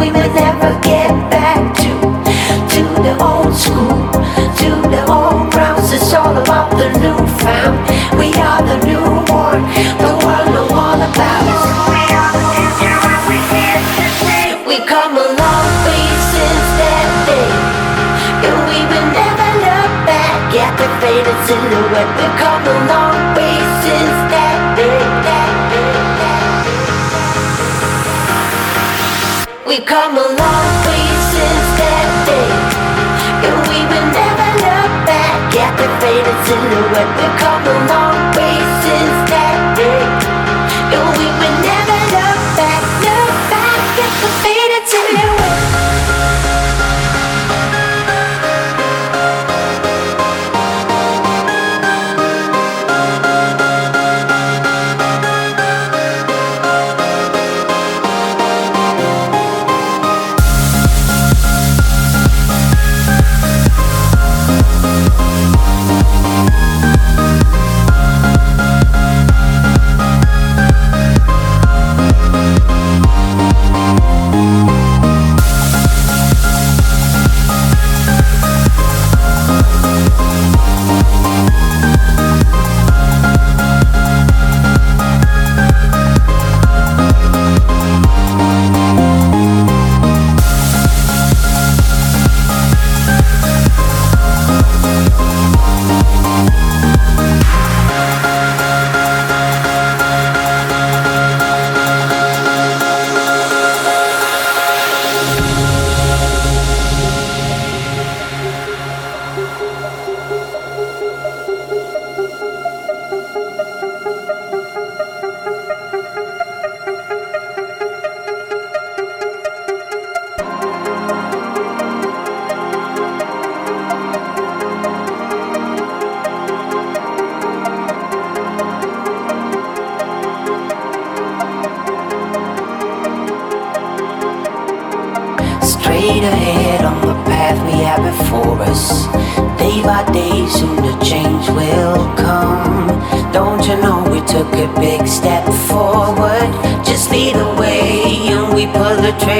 we will never get back to to the old school, to the old grounds. It's all about the new found. We are the the world all about. We are the future, here. We come a long way since that day, and we will never look back the faded silhouette. We come a long faded silhouette, we're coming.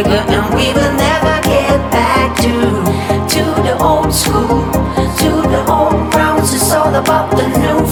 and we will never get back to to the old school, to the old grounds. It's all about the new.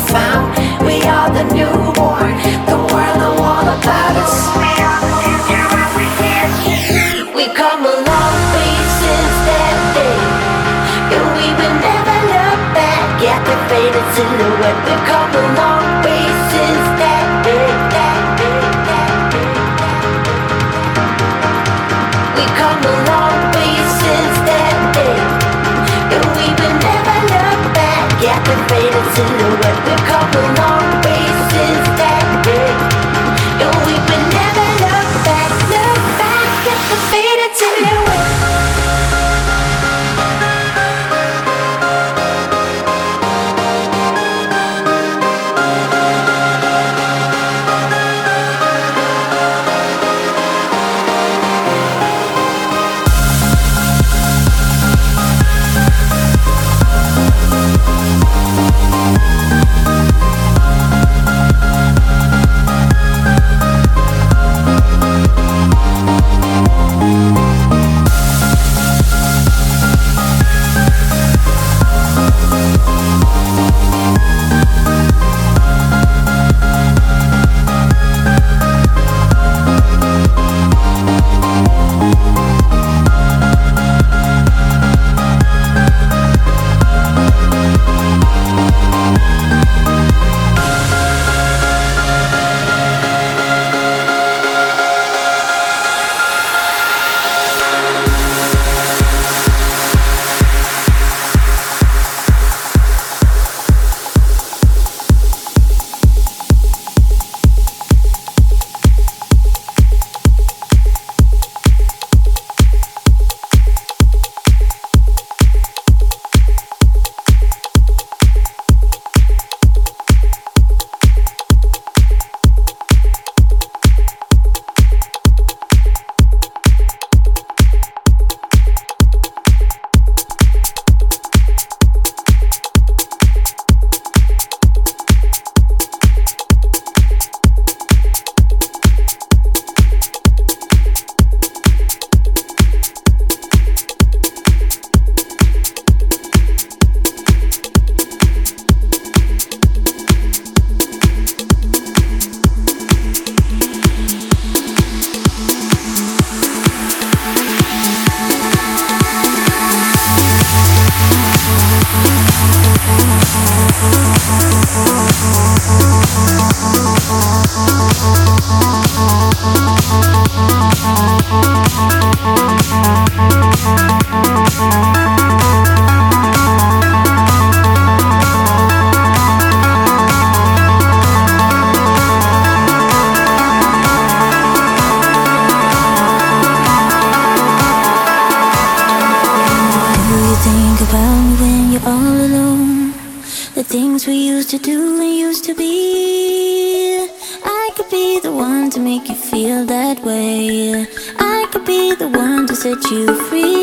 set you free.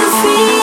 feel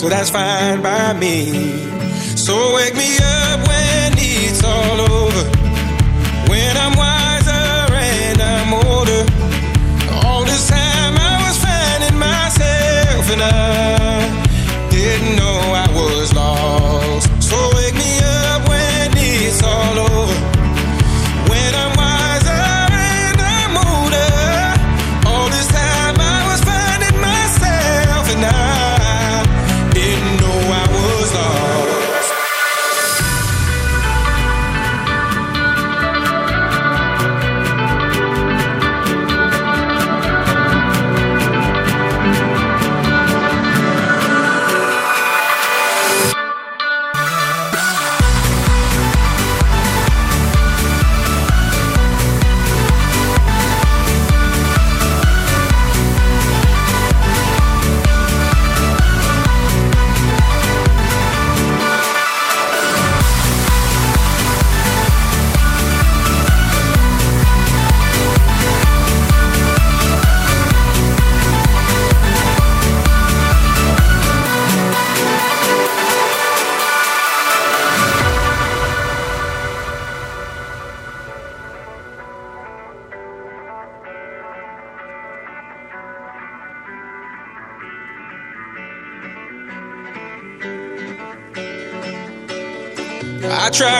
so that's fine by me. So wake me up when it's all over.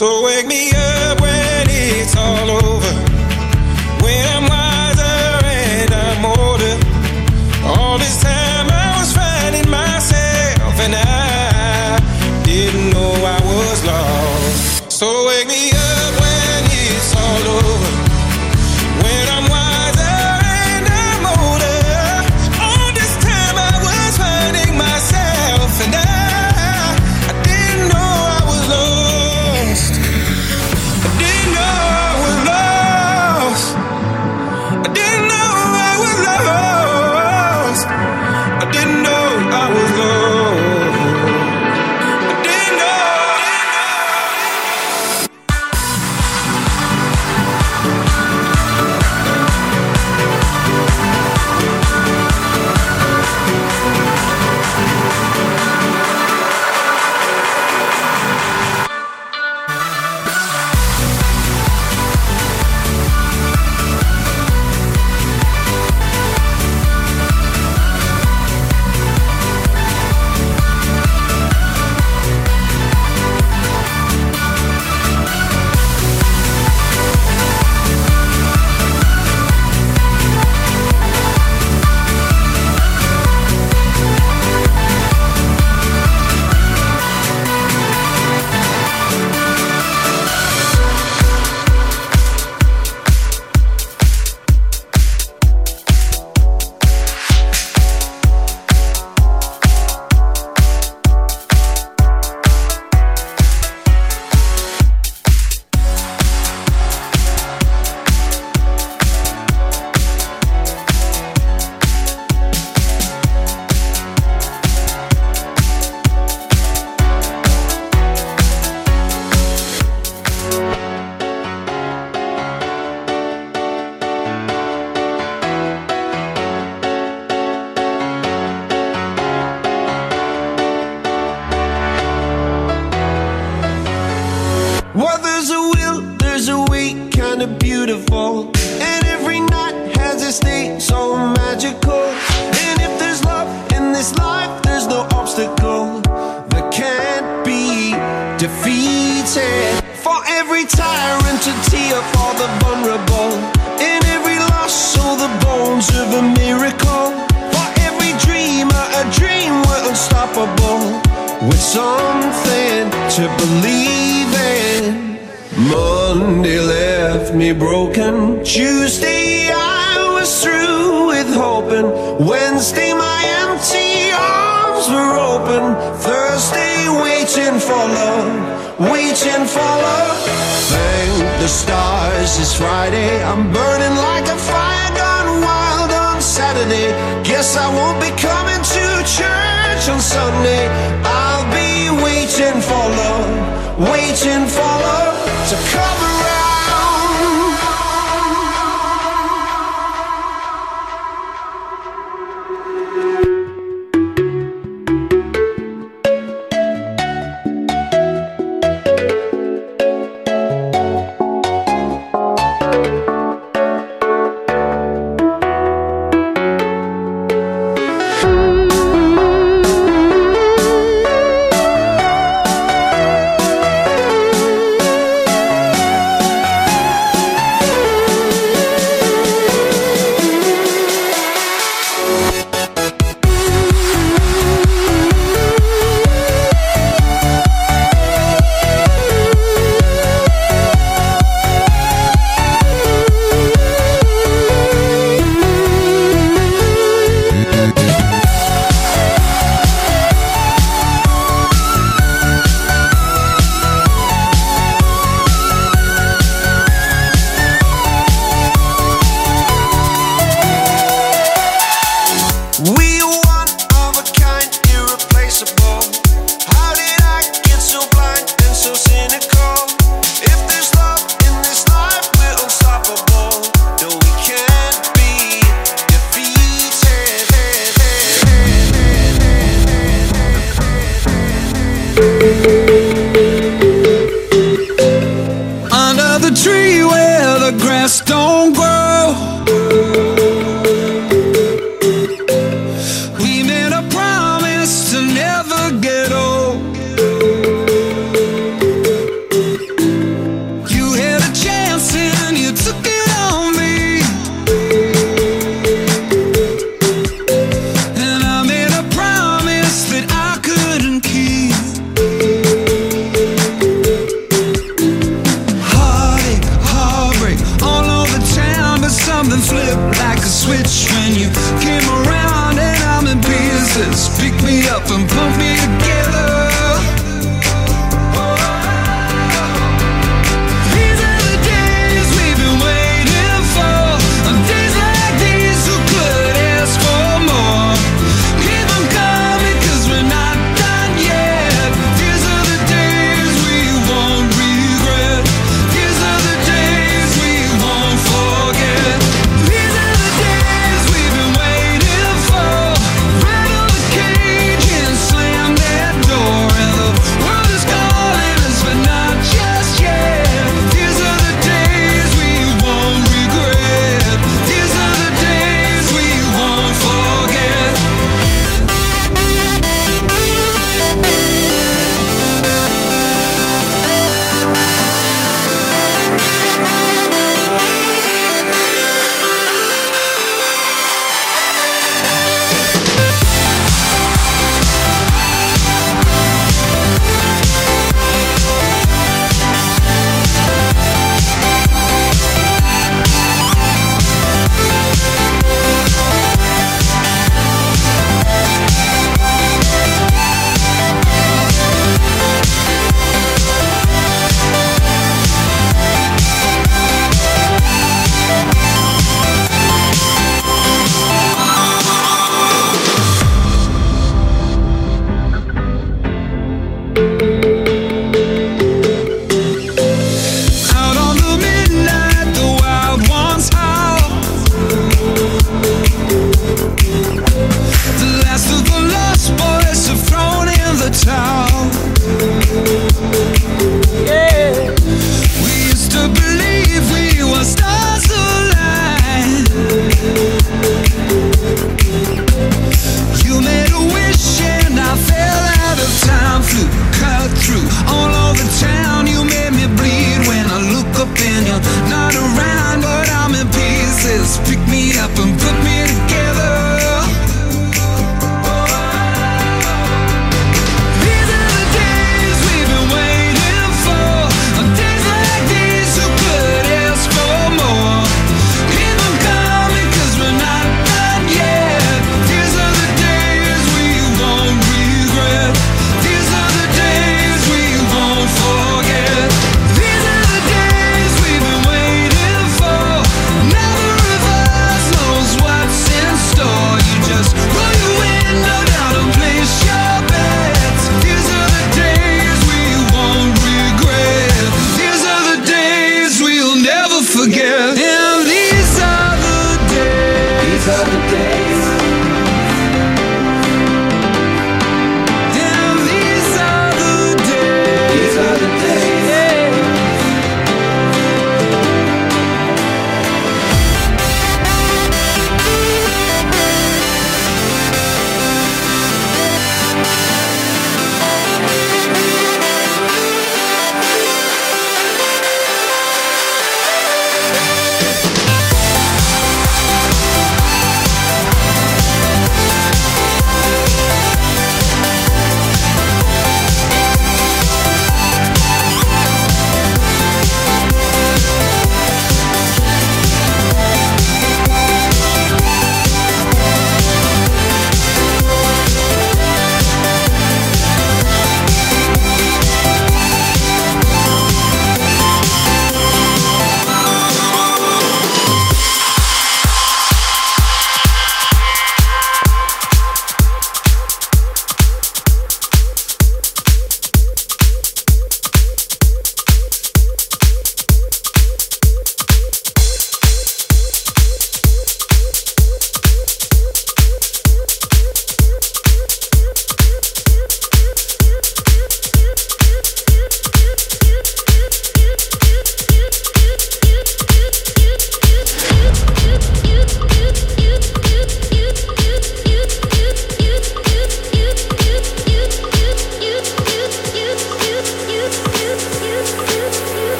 So wake me up when it's all over. When I'm